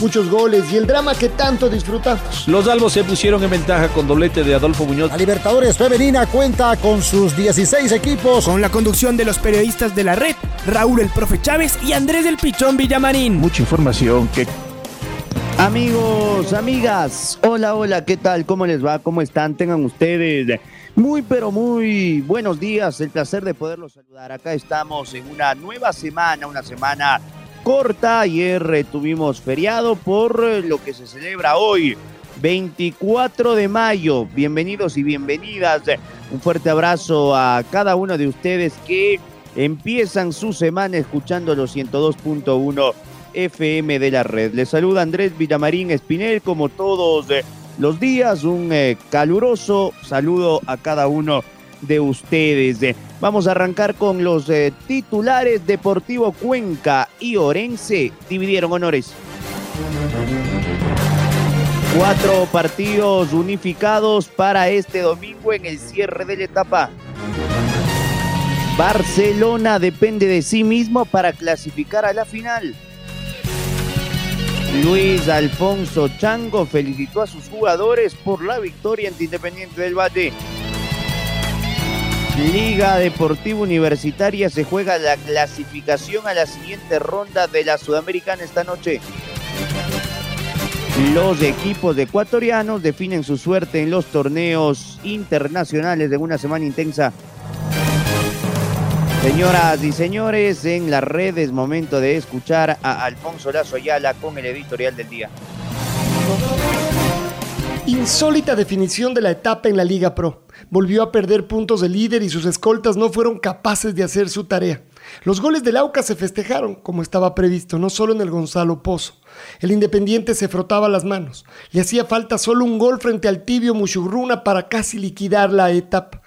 muchos goles y el drama que tanto disfrutamos. Los albos se pusieron en ventaja con doblete de Adolfo Muñoz. La Libertadores Femenina cuenta con sus 16 equipos. Con la conducción de los periodistas de la red, Raúl el Profe Chávez y Andrés del Pichón Villamarín. Mucha información que Amigos, amigas, hola, hola, ¿qué tal? ¿Cómo les va? ¿Cómo están? Tengan ustedes muy, pero muy buenos días. El placer de poderlos saludar. Acá estamos en una nueva semana, una semana corta. Ayer tuvimos feriado por eh, lo que se celebra hoy, 24 de mayo. Bienvenidos y bienvenidas. Un fuerte abrazo a cada uno de ustedes que empiezan su semana escuchando los 102.1 FM de la red. Les saluda Andrés Villamarín Espinel como todos eh, los días. Un eh, caluroso saludo a cada uno de ustedes. Vamos a arrancar con los eh, titulares. Deportivo Cuenca y Orense dividieron honores. Cuatro partidos unificados para este domingo en el cierre de la etapa. Barcelona depende de sí mismo para clasificar a la final. Luis Alfonso Chango felicitó a sus jugadores por la victoria ante Independiente del Valle. Liga Deportiva Universitaria se juega la clasificación a la siguiente ronda de la Sudamericana esta noche. Los equipos ecuatorianos definen su suerte en los torneos internacionales de una semana intensa. Señoras y señores, en las redes momento de escuchar a Alfonso Lazo Ayala con el editorial del día. Insólita definición de la etapa en la Liga Pro volvió a perder puntos de líder y sus escoltas no fueron capaces de hacer su tarea. Los goles del Auca se festejaron, como estaba previsto, no solo en el Gonzalo Pozo. El Independiente se frotaba las manos. Le hacía falta solo un gol frente al tibio Muchurruna para casi liquidar la etapa.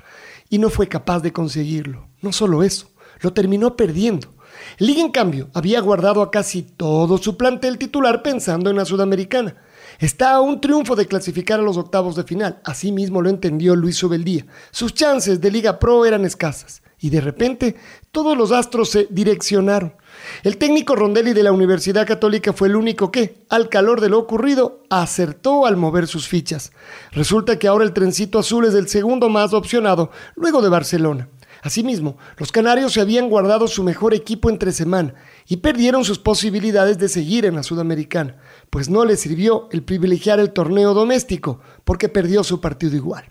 Y no fue capaz de conseguirlo. No solo eso, lo terminó perdiendo. Liga, en cambio, había guardado a casi todo su plantel titular pensando en la Sudamericana. Está a un triunfo de clasificar a los octavos de final. Así mismo lo entendió Luis Subeldía. Sus chances de Liga Pro eran escasas. Y de repente, todos los astros se direccionaron. El técnico Rondelli de la Universidad Católica fue el único que, al calor de lo ocurrido, acertó al mover sus fichas. Resulta que ahora el trencito azul es el segundo más opcionado, luego de Barcelona. Asimismo, los canarios se habían guardado su mejor equipo entre semana y perdieron sus posibilidades de seguir en la Sudamericana, pues no les sirvió el privilegiar el torneo doméstico, porque perdió su partido igual.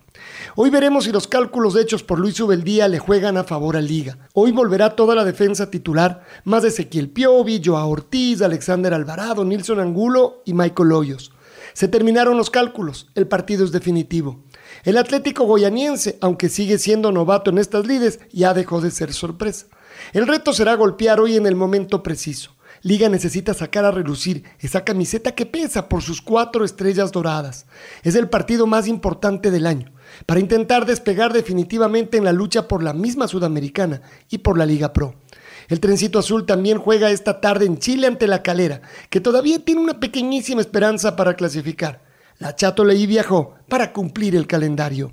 Hoy veremos si los cálculos hechos por Luis Ubeldía le juegan a favor a Liga. Hoy volverá toda la defensa titular, más Ezequiel Piovi, Joa Ortiz, Alexander Alvarado, Nilson Angulo y Michael Hoyos. Se terminaron los cálculos, el partido es definitivo. El Atlético Goyaniense, aunque sigue siendo novato en estas lides, ya dejó de ser sorpresa. El reto será golpear hoy en el momento preciso. Liga necesita sacar a relucir esa camiseta que pesa por sus cuatro estrellas doradas. Es el partido más importante del año, para intentar despegar definitivamente en la lucha por la misma Sudamericana y por la Liga Pro. El trencito azul también juega esta tarde en Chile ante la calera, que todavía tiene una pequeñísima esperanza para clasificar. La Chato Leí viajó para cumplir el calendario.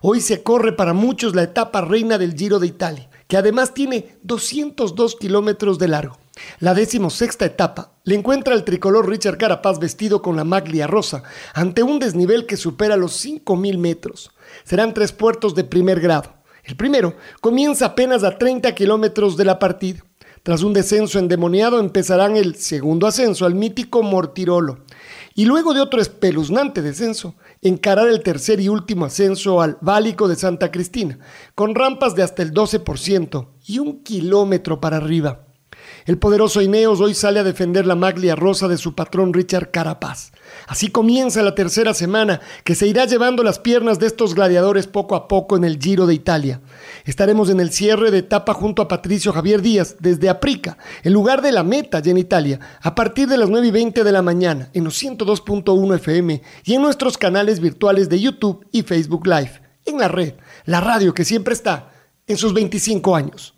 Hoy se corre para muchos la etapa reina del Giro de Italia, que además tiene 202 kilómetros de largo. La decimosexta etapa le encuentra al tricolor Richard Carapaz vestido con la maglia rosa ante un desnivel que supera los 5.000 metros. Serán tres puertos de primer grado. El primero comienza apenas a 30 kilómetros de la partida. Tras un descenso endemoniado empezarán el segundo ascenso al mítico Mortirolo y luego de otro espeluznante descenso, encarar el tercer y último ascenso al Válico de Santa Cristina, con rampas de hasta el 12% y un kilómetro para arriba. El poderoso Ineos hoy sale a defender la maglia rosa de su patrón Richard Carapaz. Así comienza la tercera semana que se irá llevando las piernas de estos gladiadores poco a poco en el Giro de Italia. Estaremos en el cierre de etapa junto a Patricio Javier Díaz desde Aprica, el lugar de la meta ya en Italia, a partir de las 9 y 20 de la mañana en los 102.1 FM y en nuestros canales virtuales de YouTube y Facebook Live. En la red, la radio que siempre está en sus 25 años.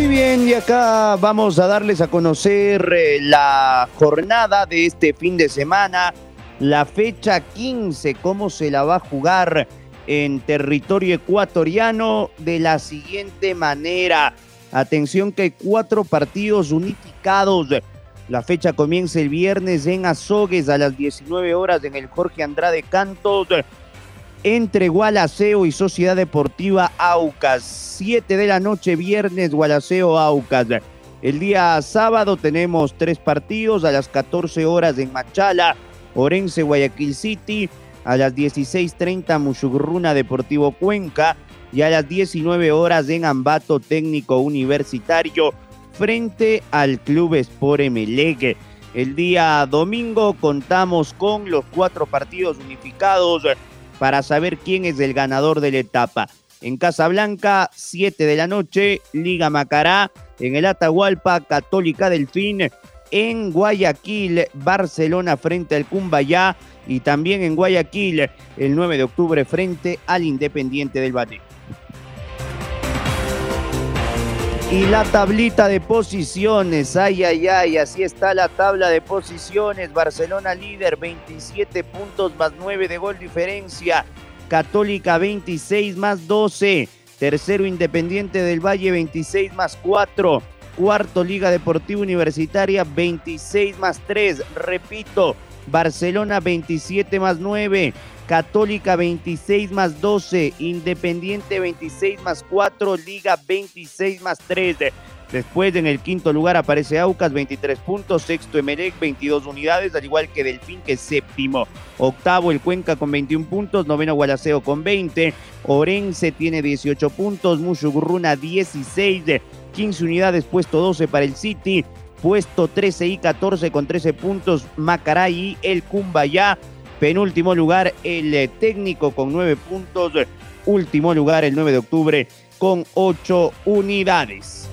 Muy bien, y acá vamos a darles a conocer eh, la jornada de este fin de semana, la fecha 15, cómo se la va a jugar en territorio ecuatoriano de la siguiente manera. Atención que hay cuatro partidos unificados. La fecha comienza el viernes en Azogues a las 19 horas en el Jorge Andrade Cantos entre Gualaceo y Sociedad Deportiva Aucas. 7 de la noche, viernes, Gualaceo Aucas. El día sábado tenemos tres partidos a las 14 horas en Machala, Orense, Guayaquil City, a las 16.30 Mushurruna Deportivo Cuenca y a las 19 horas en Ambato Técnico Universitario frente al Club Sport Emelec. El día domingo contamos con los cuatro partidos unificados para saber quién es el ganador de la etapa. En Casablanca, 7 de la noche, Liga Macará. En el Atahualpa, Católica Delfín. En Guayaquil, Barcelona frente al Cumbayá. Y también en Guayaquil, el 9 de octubre, frente al Independiente del Valle. Y la tablita de posiciones, ay, ay, ay, así está la tabla de posiciones. Barcelona líder, 27 puntos más 9 de gol diferencia. Católica 26 más 12. Tercero Independiente del Valle 26 más 4. Cuarto Liga Deportiva Universitaria 26 más 3. Repito, Barcelona 27 más 9. Católica 26 más 12, Independiente 26 más 4, Liga 26 más 3. Después en el quinto lugar aparece Aucas 23 puntos, sexto Emelec 22 unidades, al igual que Delfín que séptimo. Octavo el Cuenca con 21 puntos, noveno Gualaceo con 20, Orense tiene 18 puntos, Mushugurruna 16, 15 unidades, puesto 12 para el City, puesto 13 y 14 con 13 puntos Macaray y el Cumbayá. Penúltimo lugar el eh, técnico con nueve puntos. Último lugar el 9 de octubre con ocho unidades.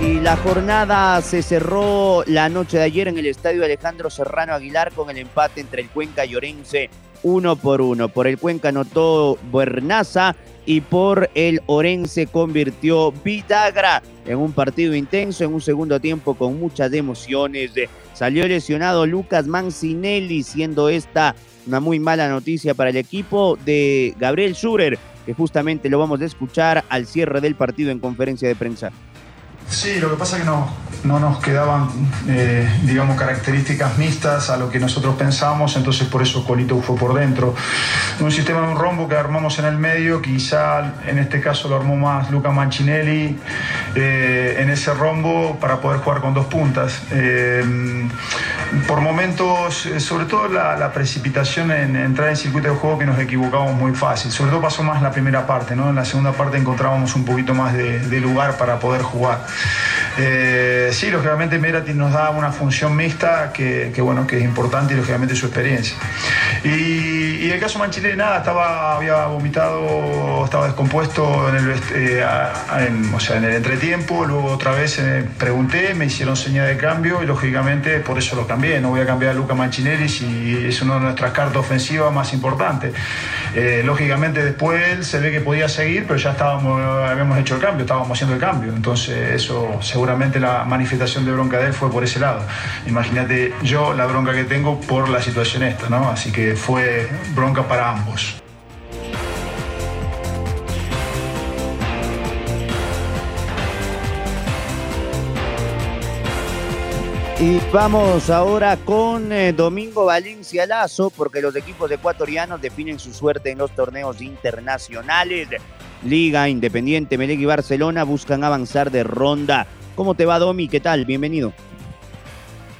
Y la jornada se cerró la noche de ayer en el estadio Alejandro Serrano Aguilar con el empate entre el Cuenca y Orense uno por uno. Por el Cuenca anotó Buernaza y por el Orense convirtió Vidagra en un partido intenso, en un segundo tiempo con muchas emociones. Salió lesionado Lucas Mancinelli, siendo esta una muy mala noticia para el equipo de Gabriel Schurer, que justamente lo vamos a escuchar al cierre del partido en conferencia de prensa. Sí, lo que pasa es que no, no nos quedaban, eh, digamos, características mixtas a lo que nosotros pensábamos, entonces por eso Colito fue por dentro. Un sistema de un rombo que armamos en el medio, quizá en este caso lo armó más Luca Mancinelli eh, en ese rombo para poder jugar con dos puntas. Eh, por momentos, sobre todo la, precipitación en, entrar en circuito de juego que nos equivocamos muy fácil. Sobre todo pasó más la primera parte, ¿no? En la segunda parte encontrábamos un poquito más de lugar para poder jugar. Eh, sí, lógicamente Merati nos da una función mixta que, bueno, que es importante y lógicamente su experiencia. Y, el caso Manchile, nada, estaba, había vomitado, estaba descompuesto en el, eh, o sea, en el entretiempo, luego otra vez eh, pregunté, me hicieron señal de cambio y lógicamente por eso lo cambié. No voy a cambiar a Luca Manchinelli si es una de nuestras cartas ofensivas más importantes. lógicamente después se ve que podía seguir, pero ya estábamos, habíamos hecho el cambio, estábamos haciendo el cambio. Entonces eso seguramente la manifestación de bronca de él fue por ese lado. Imagínate yo la bronca que tengo por la situación esta, ¿no? Así que fue bronca para ambos. Y vamos ahora con eh, Domingo Valencia Lazo, porque los equipos ecuatorianos definen su suerte en los torneos internacionales. Liga, Independiente, Melec y Barcelona buscan avanzar de ronda. ¿Cómo te va, Domi? ¿Qué tal? Bienvenido.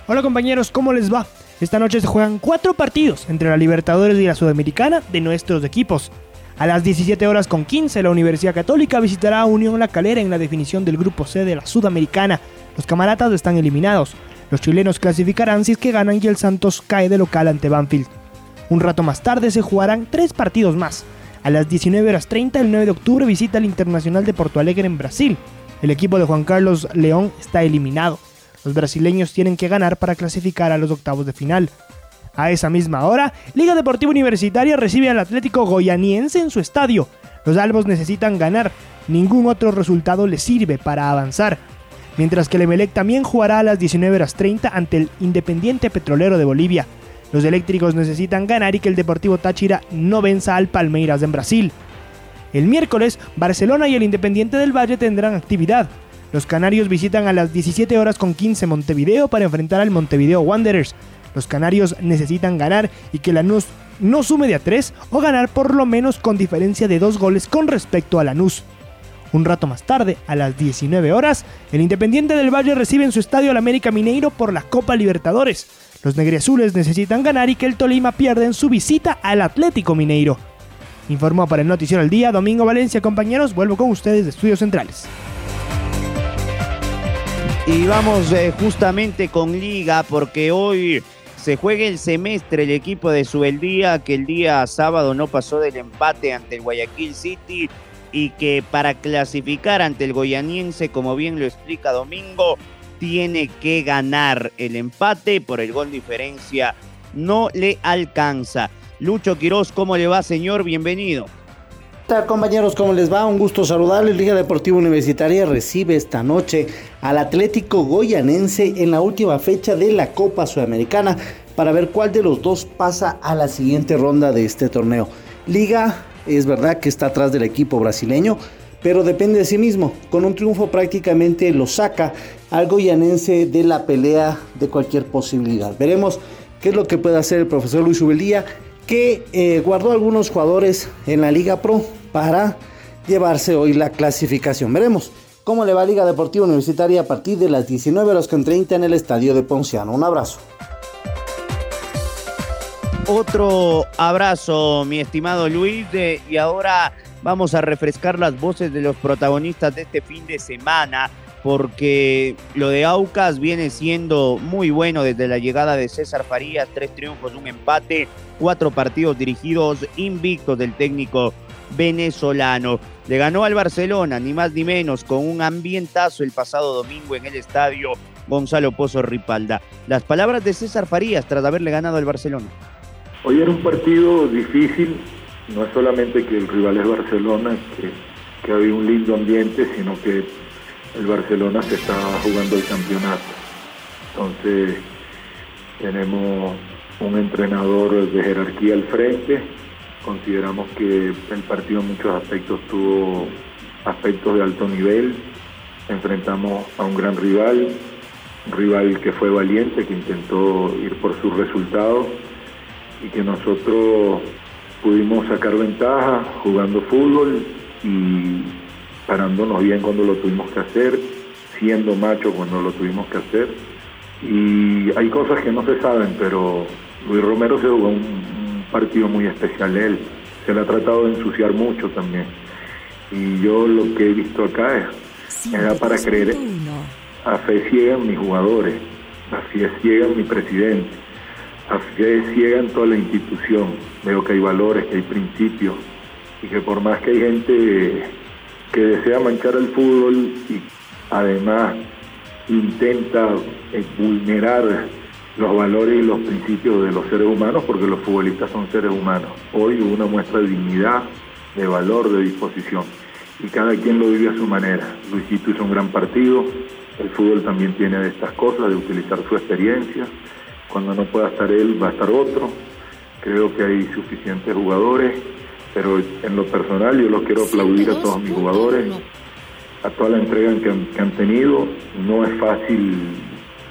Hola compañeros, ¿cómo les va? Esta noche se juegan cuatro partidos entre la Libertadores y la Sudamericana de nuestros equipos. A las 17 horas con 15, la Universidad Católica visitará a Unión La Calera en la definición del grupo C de la Sudamericana. Los camaratas están eliminados. Los chilenos clasificarán si es que ganan y el Santos cae de local ante Banfield. Un rato más tarde se jugarán tres partidos más. A las 19 horas 30, el 9 de octubre, visita el Internacional de Porto Alegre en Brasil. El equipo de Juan Carlos León está eliminado. Los brasileños tienen que ganar para clasificar a los octavos de final. A esa misma hora, Liga Deportiva Universitaria recibe al Atlético Goyaniense en su estadio. Los albos necesitan ganar, ningún otro resultado les sirve para avanzar. Mientras que el Emelec también jugará a las 19 horas 30 ante el Independiente Petrolero de Bolivia. Los eléctricos necesitan ganar y que el Deportivo Táchira no venza al Palmeiras en Brasil. El miércoles, Barcelona y el Independiente del Valle tendrán actividad. Los canarios visitan a las 17 horas con 15 Montevideo para enfrentar al Montevideo Wanderers. Los canarios necesitan ganar y que Lanús no sume de a 3 o ganar por lo menos con diferencia de 2 goles con respecto a Lanús. Un rato más tarde, a las 19 horas, el Independiente del Valle recibe en su estadio al América Mineiro por la Copa Libertadores. Los negriazules necesitan ganar y que el Tolima pierda en su visita al Atlético Mineiro. Informó para el Noticiero al Día Domingo Valencia, compañeros. Vuelvo con ustedes de Estudios Centrales. Y vamos eh, justamente con Liga porque hoy se juega el semestre el equipo de Subeldía que el día sábado no pasó del empate ante el Guayaquil City y que para clasificar ante el goyaniense, como bien lo explica Domingo, tiene que ganar el empate por el gol diferencia. No le alcanza. Lucho Quiroz, ¿cómo le va, señor? Bienvenido. ¿Qué tal, compañeros? ¿Cómo les va? Un gusto saludarles. Liga Deportiva Universitaria recibe esta noche al Atlético Goyanense en la última fecha de la Copa Sudamericana para ver cuál de los dos pasa a la siguiente ronda de este torneo. Liga es verdad que está atrás del equipo brasileño, pero depende de sí mismo. Con un triunfo prácticamente lo saca al goyanense de la pelea de cualquier posibilidad. Veremos qué es lo que puede hacer el profesor Luis Ubelía, que eh, guardó algunos jugadores en la Liga Pro para llevarse hoy la clasificación. Veremos cómo le va a Liga Deportiva Universitaria a partir de las 19 horas con 30 en el estadio de Ponciano. Un abrazo. Otro abrazo, mi estimado Luis, y ahora vamos a refrescar las voces de los protagonistas de este fin de semana, porque lo de Aucas viene siendo muy bueno desde la llegada de César Farías, tres triunfos, un empate, cuatro partidos dirigidos invictos del técnico venezolano. Le ganó al Barcelona, ni más ni menos, con un ambientazo el pasado domingo en el estadio Gonzalo Pozo Ripalda. Las palabras de César Farías tras haberle ganado al Barcelona. Hoy era un partido difícil, no es solamente que el rival es Barcelona, que, que había un lindo ambiente, sino que el Barcelona se estaba jugando el campeonato. Entonces tenemos un entrenador de jerarquía al frente, consideramos que el partido en muchos aspectos tuvo aspectos de alto nivel, enfrentamos a un gran rival, un rival que fue valiente, que intentó ir por sus resultados y que nosotros pudimos sacar ventaja jugando fútbol y parándonos bien cuando lo tuvimos que hacer, siendo macho cuando lo tuvimos que hacer. Y hay cosas que no se saben, pero Luis Romero se jugó un, partido muy especial él. Se le ha tratado de ensuciar mucho también. Y yo lo que he visto acá es, era para creer a fe ciega en mis jugadores, a fe ciega en mi presidente a fe ciega en toda la institución. Veo que hay valores, que hay principios y que por más que hay gente que desea manchar el fútbol y además intenta eh, vulnerar los valores y los principios de los seres humanos, porque los futbolistas son seres humanos. Hoy hubo una muestra de dignidad, de valor, de disposición, y cada quien lo vive a su manera. Luisito hizo un gran partido, el fútbol también tiene de estas cosas, de utilizar su experiencia, cuando no pueda estar él, va a estar otro. Creo que hay suficientes jugadores, pero en lo personal yo los quiero aplaudir a todos mis jugadores, a toda la entrega que han, tenido. No es fácil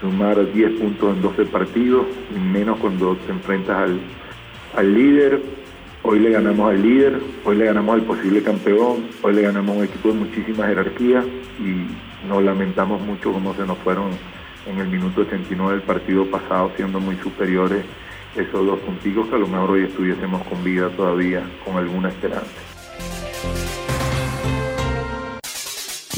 sumar 10 puntos en 12 partidos, menos cuando te enfrentas al, al líder. Hoy le ganamos al líder, hoy le ganamos al posible campeón, hoy le ganamos a un equipo de muchísima jerarquía y nos lamentamos mucho cómo se nos fueron en el minuto 89 del partido pasado, siendo muy superiores esos dos puntos que a lo mejor hoy estuviésemos con vida todavía, con alguna esperanza.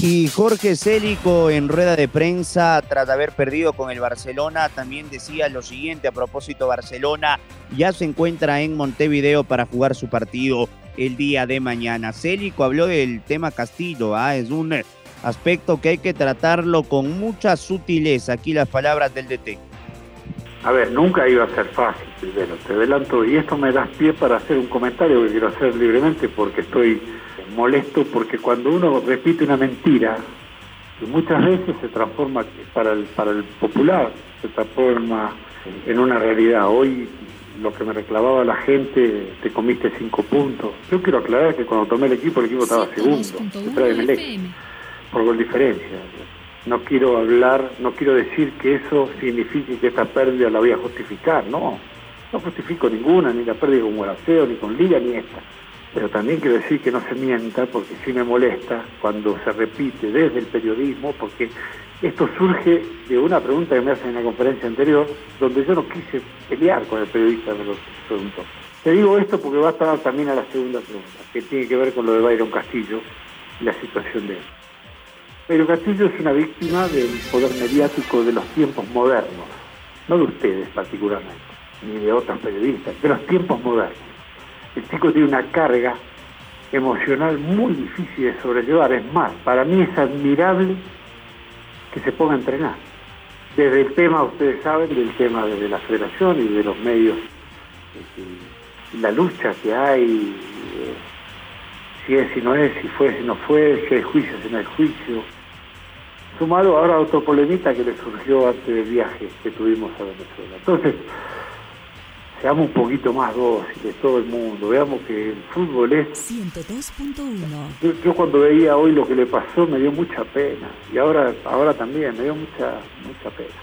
Y Jorge Célico en rueda de prensa, tras haber perdido con el Barcelona, también decía lo siguiente a propósito Barcelona, ya se encuentra en Montevideo para jugar su partido el día de mañana. Célico habló del tema Castillo, ¿ah? es un aspecto que hay que tratarlo con mucha sutileza. Aquí las palabras del DT. A ver, nunca iba a ser fácil, primero, te adelanto, y esto me da pie para hacer un comentario que quiero hacer libremente porque estoy molesto porque cuando uno repite una mentira, y muchas veces se transforma para el, para el popular, se transforma en una realidad. Hoy lo que me reclamaba la gente, te comiste cinco puntos. Yo quiero aclarar que cuando tomé el equipo, el equipo estaba segundo, detrás de Melec, por gol diferencia. No quiero hablar, no quiero decir que eso signifique que esta pérdida la voy a justificar, no. No justifico ninguna, ni la pérdida con Guaraceo, ni con Liga, ni esta. Pero también quiero decir que no se mienta, porque sí me molesta cuando se repite desde el periodismo, porque esto surge de una pregunta que me hacen en la conferencia anterior, donde yo no quise pelear con el periodista que lo preguntó. Te digo esto porque va a estar también a la segunda pregunta, que tiene que ver con lo de Byron Castillo y la situación de él. Byron Castillo es una víctima del poder mediático de los tiempos modernos, no de ustedes particularmente, ni de otros periodistas, de los tiempos modernos el chico tiene una carga emocional muy difícil de sobrellevar. Es más, para mí es admirable que se ponga a entrenar. Desde el tema, ustedes saben, del tema de la federación y de los medios, este, la lucha que hay, eh, si es, si no es, si fue, si no fue, si hay juicio, si no hay juicio. Sumado ahora a otro polemita que le surgió antes del viaje que tuvimos a Venezuela. Entonces, seamos un poquito más dóciles, todo el mundo, veamos que el fútbol es... 102.1 yo, cuando veía hoy lo que le pasó me dio mucha pena, y ahora, ahora también me dio mucha, mucha pena.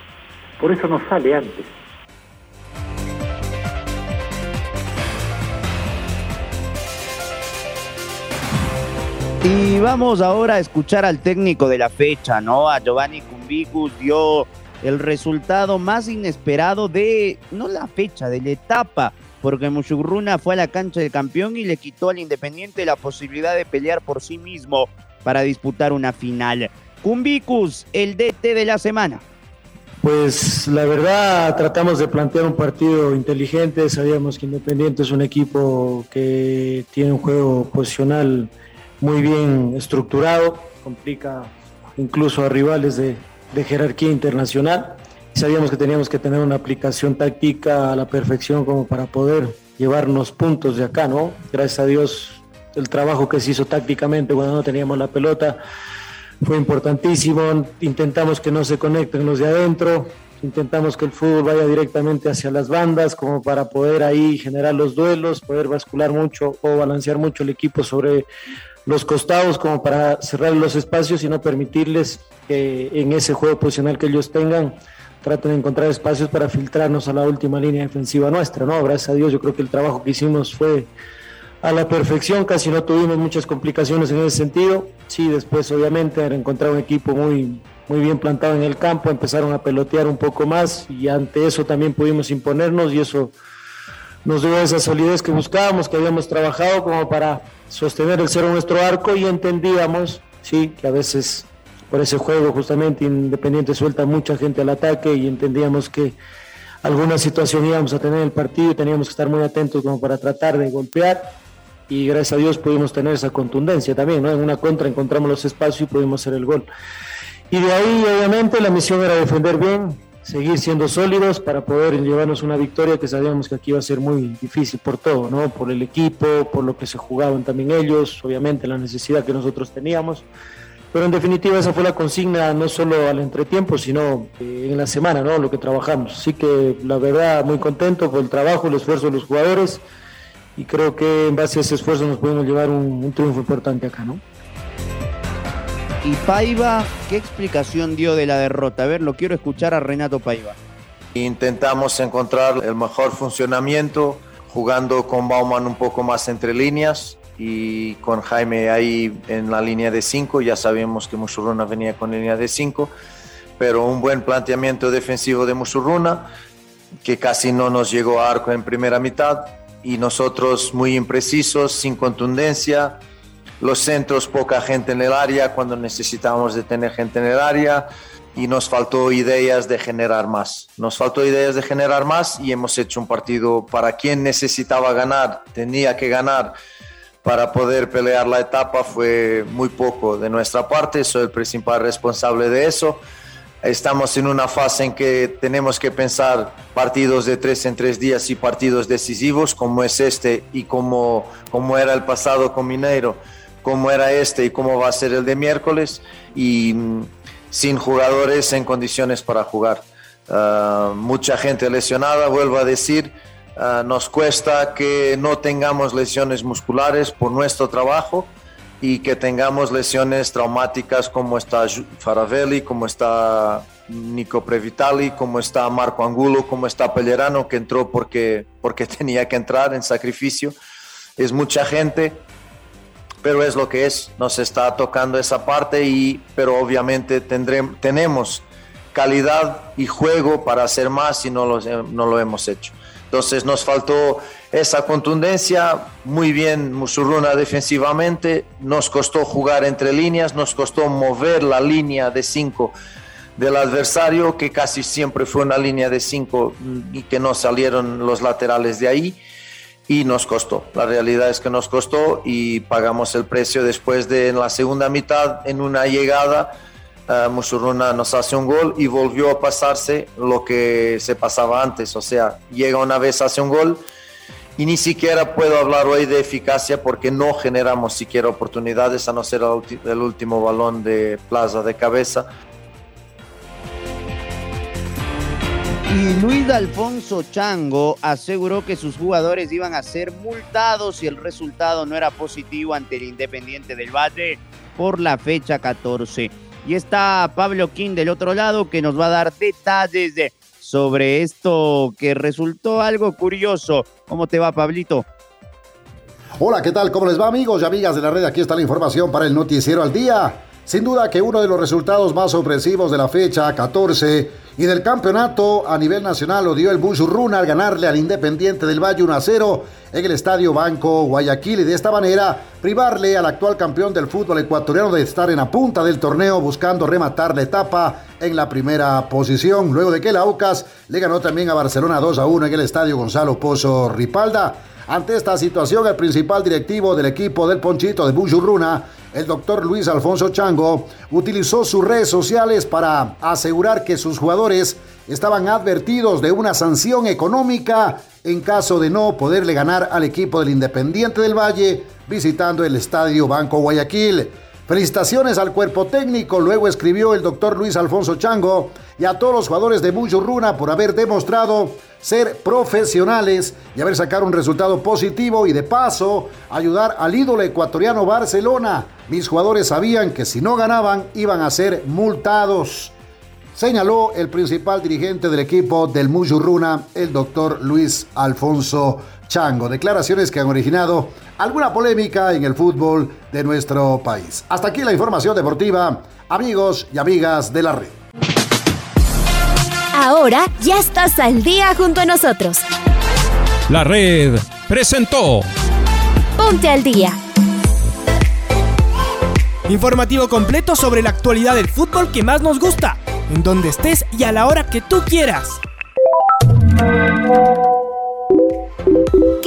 Por eso no sale antes. Y vamos ahora a escuchar al técnico de la fecha, ¿no? A Giovanni Cumbicus dio el resultado más inesperado de, no la fecha, de la etapa, porque Mushurruna fue a la cancha del campeón y le quitó al Independiente la posibilidad de pelear por sí mismo para disputar una final. Cumbicus, el DT de la semana. Pues la verdad tratamos de plantear un partido inteligente, sabíamos que Independiente es un equipo que tiene un juego posicional muy bien estructurado, complica incluso a rivales de, de jerarquía internacional. Sabíamos que teníamos que tener una aplicación táctica a la perfección como para poder llevarnos puntos de acá, ¿no? Gracias a Dios el trabajo que se hizo tácticamente cuando no teníamos la pelota fue importantísimo. Intentamos que no se conecten los de adentro, intentamos que el fútbol vaya directamente hacia las bandas como para poder ahí generar los duelos, poder bascular mucho o balancear mucho el equipo sobre los costados como para cerrar los espacios y no permitirles que en ese juego posicional que ellos tengan traten de encontrar espacios para filtrarnos a la última línea defensiva nuestra, ¿no? Gracias a Dios yo creo que el trabajo que hicimos fue a la perfección, casi no tuvimos muchas complicaciones en ese sentido. Sí, después obviamente encontrar un equipo muy, muy bien plantado en el campo, empezaron a pelotear un poco más y ante eso también pudimos imponernos y eso nos dio esa solidez que buscábamos, que habíamos trabajado como para sostener el cero nuestro arco y entendíamos, sí, que a veces por ese juego justamente Independiente suelta mucha gente al ataque y entendíamos que alguna situación íbamos a tener en el partido y teníamos que estar muy atentos como para tratar de golpear y gracias a Dios pudimos tener esa contundencia también, ¿no? En una contra encontramos los espacios y pudimos hacer el gol. Y de ahí obviamente la misión era defender bien, seguir siendo sólidos para poder llevarnos una victoria que sabíamos que aquí iba a ser muy difícil por todo, ¿no? Por el equipo, por lo que se jugaban también ellos, obviamente la necesidad que nosotros teníamos. Pero en definitiva esa fue la consigna no solo al entretiempo, sino eh, en la semana, ¿no? Lo que trabajamos. Así que la verdad muy contento por el trabajo, el esfuerzo de los jugadores y creo que en base a ese esfuerzo nos podemos llevar un, un triunfo importante acá, ¿no? Y Paiva, ¿qué explicación dio de la derrota? A ver, lo quiero escuchar a Renato Paiva. Intentamos encontrar el mejor funcionamiento, jugando con Bauman un poco más entre líneas y con Jaime ahí en la línea de 5. Ya sabíamos que Musurruna venía con línea de 5, pero un buen planteamiento defensivo de Musurruna, que casi no nos llegó a arco en primera mitad, y nosotros muy imprecisos, sin contundencia, los centros poca gente en el área cuando necesitábamos de tener gente en el área y nos faltó ideas de generar más. Nos faltó ideas de generar más y hemos hecho un partido para quien necesitaba ganar, tenía que ganar para poder pelear la etapa fue muy poco de nuestra parte, soy el principal responsable de eso. Estamos en una fase en que tenemos que pensar partidos de tres en tres días y partidos decisivos como es este y como, como era el pasado con Mineiro como era este y cómo va a ser el de miércoles y mm, sin jugadores en condiciones para jugar. Ah, mucha gente lesionada, vuelvo a decir, ah, nos cuesta que no tengamos lesiones musculares por nuestro trabajo y que tengamos lesiones traumáticas como está Faravelli, como está Nico Previtali, como está Marco Angulo, como está Pellerano, que entró porque, porque tenía que entrar en sacrificio. Es mucha gente, pero es lo que es. Nos está tocando esa parte, y, pero obviamente tendremos, tenemos calidad y juego para hacer más y no lo, hemos hecho. Entonces nos faltó esa contundencia, muy bien Musurruna defensivamente, nos costó jugar entre líneas, nos costó mover la línea de cinco del adversario, que casi siempre fue una línea de cinco y que no salieron los laterales de ahí, y nos costó. La realidad es que nos costó y pagamos el precio después de en la segunda mitad, en una llegada uh, Musurruna nos hace un gol y volvió a pasarse lo que se pasaba antes, o sea, llega una vez, hace un gol y ni siquiera puedo hablar hoy de eficacia porque no generamos siquiera oportunidades a no ser el último balón de plaza de cabeza. Y Luis Alfonso Chango aseguró que sus jugadores iban a ser multados si el resultado no era positivo ante el Independiente del Valle por la fecha 14. Y está Pablo King del otro lado que nos va a dar detalles de, sobre esto que resultó algo curioso. ¿Cómo te va, Pablito? Hola, ¿qué tal? ¿Cómo les va, amigos y amigas de la red? Aquí está la información para el Noticiero al Día. Sin duda que uno de los resultados más sorpresivos de la fecha 14 y del campeonato a nivel nacional lo dio el Runa al ganarle al Independiente del Valle 1 a 0 en el Estadio Banco Guayaquil y de esta manera privarle al actual campeón del fútbol ecuatoriano de estar en la punta del torneo buscando rematar la etapa en la primera posición, luego de que la UCAS le ganó también a Barcelona 2 a 1 en el Estadio Gonzalo Pozo Ripalda. Ante esta situación, el principal directivo del equipo del Ponchito de Runa el doctor Luis Alfonso Chango utilizó sus redes sociales para asegurar que sus jugadores estaban advertidos de una sanción económica en caso de no poderle ganar al equipo del Independiente del Valle visitando el Estadio Banco Guayaquil. Felicitaciones al cuerpo técnico, luego escribió el doctor Luis Alfonso Chango y a todos los jugadores de Runa por haber demostrado ser profesionales y haber sacado un resultado positivo y de paso ayudar al ídolo ecuatoriano Barcelona. Mis jugadores sabían que si no ganaban iban a ser multados. Señaló el principal dirigente del equipo del Runa, el doctor Luis Alfonso Chango. Declaraciones que han originado alguna polémica en el fútbol de nuestro país. Hasta aquí la información deportiva, amigos y amigas de la red. Ahora ya estás al día junto a nosotros. La red presentó. Ponte al día. Informativo completo sobre la actualidad del fútbol que más nos gusta, en donde estés y a la hora que tú quieras.